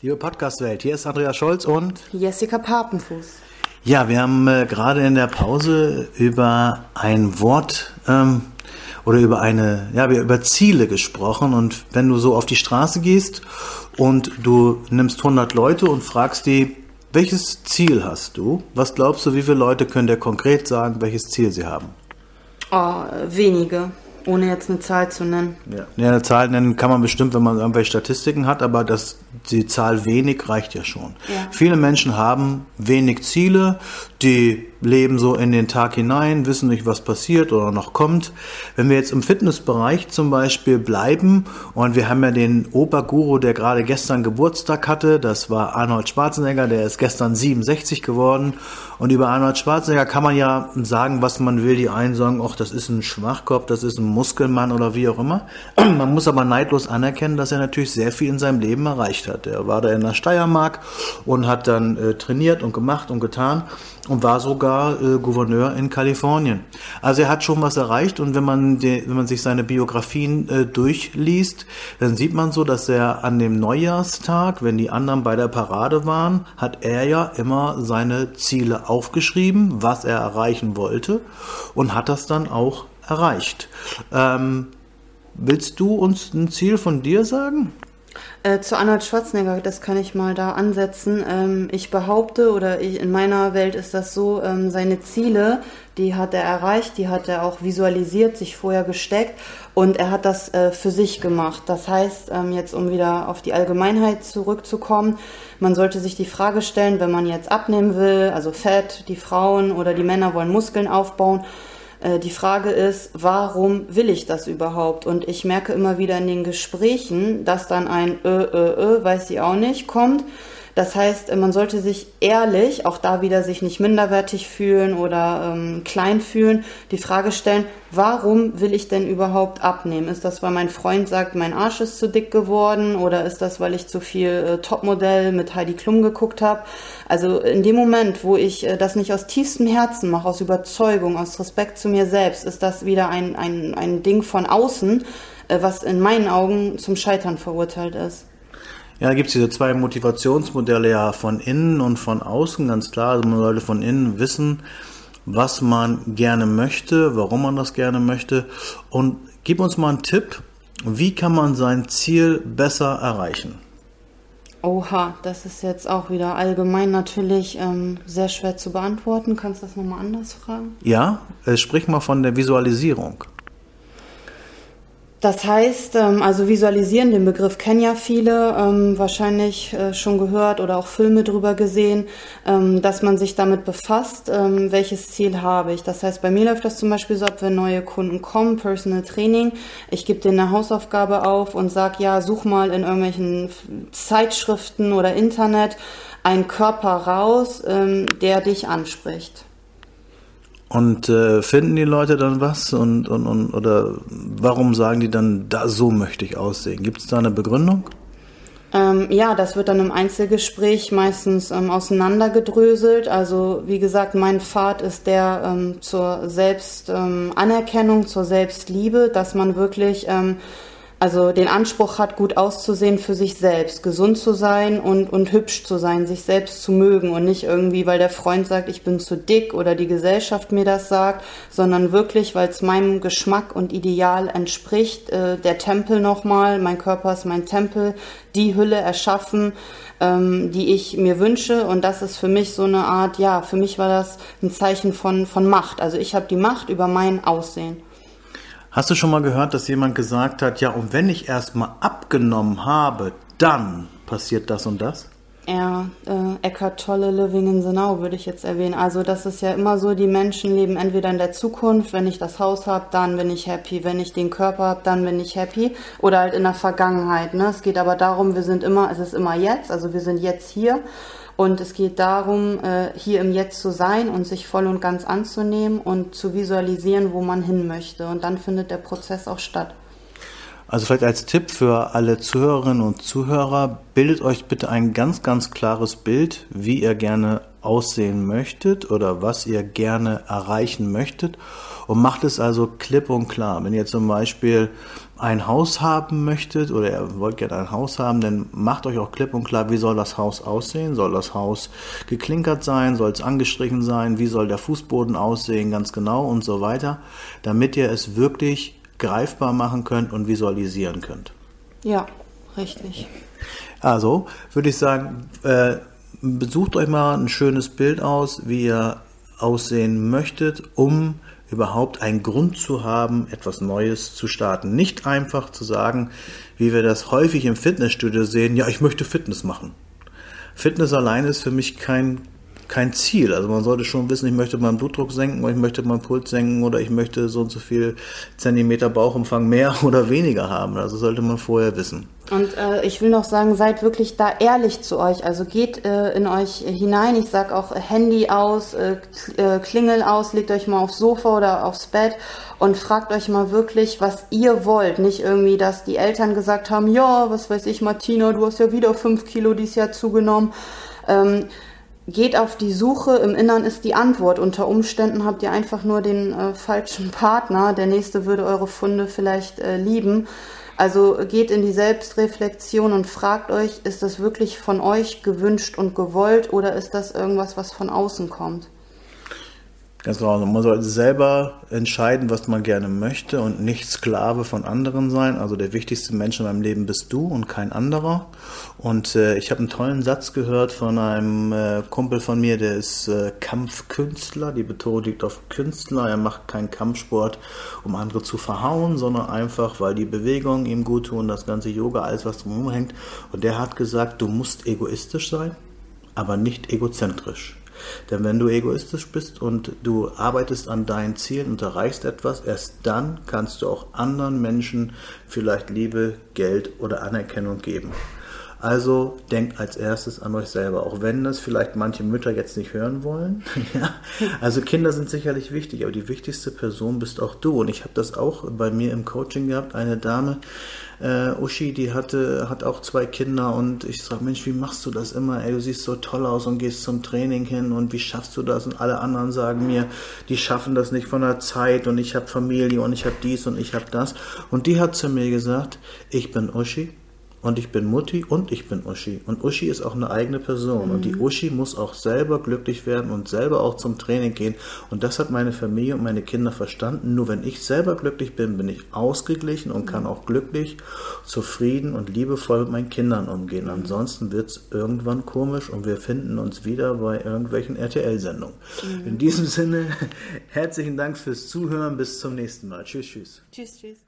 Liebe Podcast-Welt, hier ist Andreas Scholz und Jessica Papenfuß. Ja, wir haben äh, gerade in der Pause über ein Wort ähm, oder über eine, ja, über Ziele gesprochen. Und wenn du so auf die Straße gehst und du nimmst 100 Leute und fragst die, welches Ziel hast du? Was glaubst du, wie viele Leute können dir konkret sagen, welches Ziel sie haben? Oh, wenige. Ohne jetzt eine Zahl zu nennen. Ja. ja, eine Zahl nennen kann man bestimmt, wenn man irgendwelche Statistiken hat, aber das, die Zahl wenig reicht ja schon. Ja. Viele Menschen haben wenig Ziele, die leben so in den Tag hinein, wissen nicht, was passiert oder noch kommt. Wenn wir jetzt im Fitnessbereich zum Beispiel bleiben und wir haben ja den Operguru, der gerade gestern Geburtstag hatte, das war Arnold Schwarzenegger, der ist gestern 67 geworden und über Arnold Schwarzenegger kann man ja sagen, was man will. Die einen sagen, ach, das ist ein Schwachkopf, das ist ein Muskelmann oder wie auch immer. Man muss aber neidlos anerkennen, dass er natürlich sehr viel in seinem Leben erreicht hat. Er war da in der Steiermark und hat dann äh, trainiert und gemacht und getan und war sogar äh, Gouverneur in Kalifornien. Also er hat schon was erreicht und wenn man, die, wenn man sich seine Biografien äh, durchliest, dann sieht man so, dass er an dem Neujahrstag, wenn die anderen bei der Parade waren, hat er ja immer seine Ziele aufgeschrieben, was er erreichen wollte und hat das dann auch erreicht. Ähm, willst du uns ein Ziel von dir sagen? Äh, zu Arnold Schwarzenegger, das kann ich mal da ansetzen. Ähm, ich behaupte, oder ich, in meiner Welt ist das so, ähm, seine Ziele, die hat er erreicht, die hat er auch visualisiert, sich vorher gesteckt und er hat das äh, für sich gemacht. Das heißt, ähm, jetzt um wieder auf die Allgemeinheit zurückzukommen, man sollte sich die Frage stellen, wenn man jetzt abnehmen will, also Fett, die Frauen oder die Männer wollen Muskeln aufbauen, die Frage ist, warum will ich das überhaupt? Und ich merke immer wieder in den Gesprächen, dass dann ein ö, ö, ö, weiß ich auch nicht, kommt. Das heißt, man sollte sich ehrlich, auch da wieder sich nicht minderwertig fühlen oder ähm, klein fühlen, die Frage stellen, warum will ich denn überhaupt abnehmen? Ist das, weil mein Freund sagt, mein Arsch ist zu dick geworden oder ist das, weil ich zu viel äh, Topmodell mit Heidi Klum geguckt habe? Also in dem Moment, wo ich äh, das nicht aus tiefstem Herzen mache, aus Überzeugung, aus Respekt zu mir selbst, ist das wieder ein, ein, ein Ding von außen, äh, was in meinen Augen zum Scheitern verurteilt ist. Ja, da gibt es diese zwei Motivationsmodelle ja von innen und von außen, ganz klar. Also man sollte von innen wissen, was man gerne möchte, warum man das gerne möchte. Und gib uns mal einen Tipp, wie kann man sein Ziel besser erreichen? Oha, das ist jetzt auch wieder allgemein natürlich ähm, sehr schwer zu beantworten. Kannst du das nochmal anders fragen? Ja, äh, sprich mal von der Visualisierung. Das heißt, ähm, also visualisieren, den Begriff kennen ja viele, ähm, wahrscheinlich äh, schon gehört oder auch Filme drüber gesehen, ähm, dass man sich damit befasst, welches Ziel habe ich. Das heißt, bei mir läuft das zum Beispiel so ab, wenn neue Kunden kommen, Personal Training, ich gebe denen eine Hausaufgabe auf und sage, ja, such mal in irgendwelchen Zeitschriften oder Internet einen Körper raus, der dich anspricht. Und äh, finden die Leute dann was und, und, und oder warum sagen die dann, da so möchte ich aussehen? Gibt es da eine Begründung? Ähm, ja, das wird dann im Einzelgespräch meistens ähm, auseinandergedröselt. Also wie gesagt, mein Pfad ist der ähm, zur Selbstanerkennung, zur Selbstliebe, dass man wirklich ähm, also den Anspruch hat, gut auszusehen für sich selbst, gesund zu sein und, und hübsch zu sein, sich selbst zu mögen und nicht irgendwie, weil der Freund sagt, ich bin zu dick oder die Gesellschaft mir das sagt, sondern wirklich, weil es meinem Geschmack und Ideal entspricht. Äh, der Tempel nochmal, mein Körper ist mein Tempel, die Hülle erschaffen, ähm, die ich mir wünsche und das ist für mich so eine Art, ja, für mich war das ein Zeichen von, von Macht. Also ich habe die Macht über mein Aussehen. Hast du schon mal gehört, dass jemand gesagt hat, ja, und wenn ich erstmal abgenommen habe, dann passiert das und das? Ja, äh, Eckhart Tolle, Living in the würde ich jetzt erwähnen. Also das ist ja immer so, die Menschen leben entweder in der Zukunft, wenn ich das Haus habe, dann bin ich happy, wenn ich den Körper habe, dann bin ich happy oder halt in der Vergangenheit. Ne? Es geht aber darum, wir sind immer, es ist immer jetzt, also wir sind jetzt hier und es geht darum, äh, hier im Jetzt zu sein und sich voll und ganz anzunehmen und zu visualisieren, wo man hin möchte. Und dann findet der Prozess auch statt. Also vielleicht als Tipp für alle Zuhörerinnen und Zuhörer, bildet euch bitte ein ganz, ganz klares Bild, wie ihr gerne aussehen möchtet oder was ihr gerne erreichen möchtet und macht es also klipp und klar. Wenn ihr zum Beispiel ein Haus haben möchtet oder ihr wollt gerne ein Haus haben, dann macht euch auch klipp und klar, wie soll das Haus aussehen? Soll das Haus geklinkert sein? Soll es angestrichen sein? Wie soll der Fußboden aussehen? Ganz genau und so weiter, damit ihr es wirklich greifbar machen könnt und visualisieren könnt. Ja, richtig. Also würde ich sagen, äh, besucht euch mal ein schönes Bild aus, wie ihr aussehen möchtet, um überhaupt einen Grund zu haben, etwas Neues zu starten. Nicht einfach zu sagen, wie wir das häufig im Fitnessstudio sehen, ja, ich möchte Fitness machen. Fitness allein ist für mich kein kein Ziel. Also man sollte schon wissen, ich möchte meinen Blutdruck senken oder ich möchte meinen Puls senken oder ich möchte so und so viel Zentimeter Bauchumfang mehr oder weniger haben. Also sollte man vorher wissen. Und äh, ich will noch sagen, seid wirklich da ehrlich zu euch. Also geht äh, in euch hinein. Ich sag auch Handy aus, äh, äh, Klingel aus, legt euch mal aufs Sofa oder aufs Bett und fragt euch mal wirklich, was ihr wollt. Nicht irgendwie, dass die Eltern gesagt haben, ja, was weiß ich, Martina, du hast ja wieder fünf Kilo dieses Jahr zugenommen. Ähm, geht auf die Suche, im Innern ist die Antwort. Unter Umständen habt ihr einfach nur den äh, falschen Partner, der nächste würde eure Funde vielleicht äh, lieben. Also geht in die Selbstreflexion und fragt euch, ist das wirklich von euch gewünscht und gewollt oder ist das irgendwas, was von außen kommt? Ganz genau. Man sollte selber entscheiden, was man gerne möchte und nicht Sklave von anderen sein. Also der wichtigste Mensch in meinem Leben bist du und kein anderer. Und äh, ich habe einen tollen Satz gehört von einem äh, Kumpel von mir, der ist äh, Kampfkünstler. Die Betonung liegt auf Künstler. Er macht keinen Kampfsport, um andere zu verhauen, sondern einfach, weil die Bewegungen ihm gut tun, das ganze Yoga, alles was drumherum hängt. Und der hat gesagt, du musst egoistisch sein, aber nicht egozentrisch. Denn wenn du egoistisch bist und du arbeitest an deinen Zielen und erreichst etwas, erst dann kannst du auch anderen Menschen vielleicht Liebe, Geld oder Anerkennung geben. Also denkt als erstes an euch selber, auch wenn das vielleicht manche Mütter jetzt nicht hören wollen. ja. Also Kinder sind sicherlich wichtig, aber die wichtigste Person bist auch du. Und ich habe das auch bei mir im Coaching gehabt. Eine Dame, äh, Uschi, die hatte, hat auch zwei Kinder und ich sage, Mensch, wie machst du das immer? Ey, du siehst so toll aus und gehst zum Training hin und wie schaffst du das? Und alle anderen sagen mir, die schaffen das nicht von der Zeit und ich habe Familie und ich habe dies und ich habe das. Und die hat zu mir gesagt, ich bin Uschi und ich bin Mutti und ich bin Uschi. Und Uschi ist auch eine eigene Person. Mhm. Und die mhm. Uschi muss auch selber glücklich werden und selber auch zum Training gehen. Und das hat meine Familie und meine Kinder verstanden. Nur wenn ich selber glücklich bin, bin ich ausgeglichen und kann auch glücklich, zufrieden und liebevoll mit meinen Kindern umgehen. Mhm. Ansonsten wird es irgendwann komisch und wir finden uns wieder bei irgendwelchen RTL-Sendungen. Mhm. In diesem Sinne, herzlichen Dank fürs Zuhören. Bis zum nächsten Mal. Tschüss, tschüss. Tschüss, tschüss.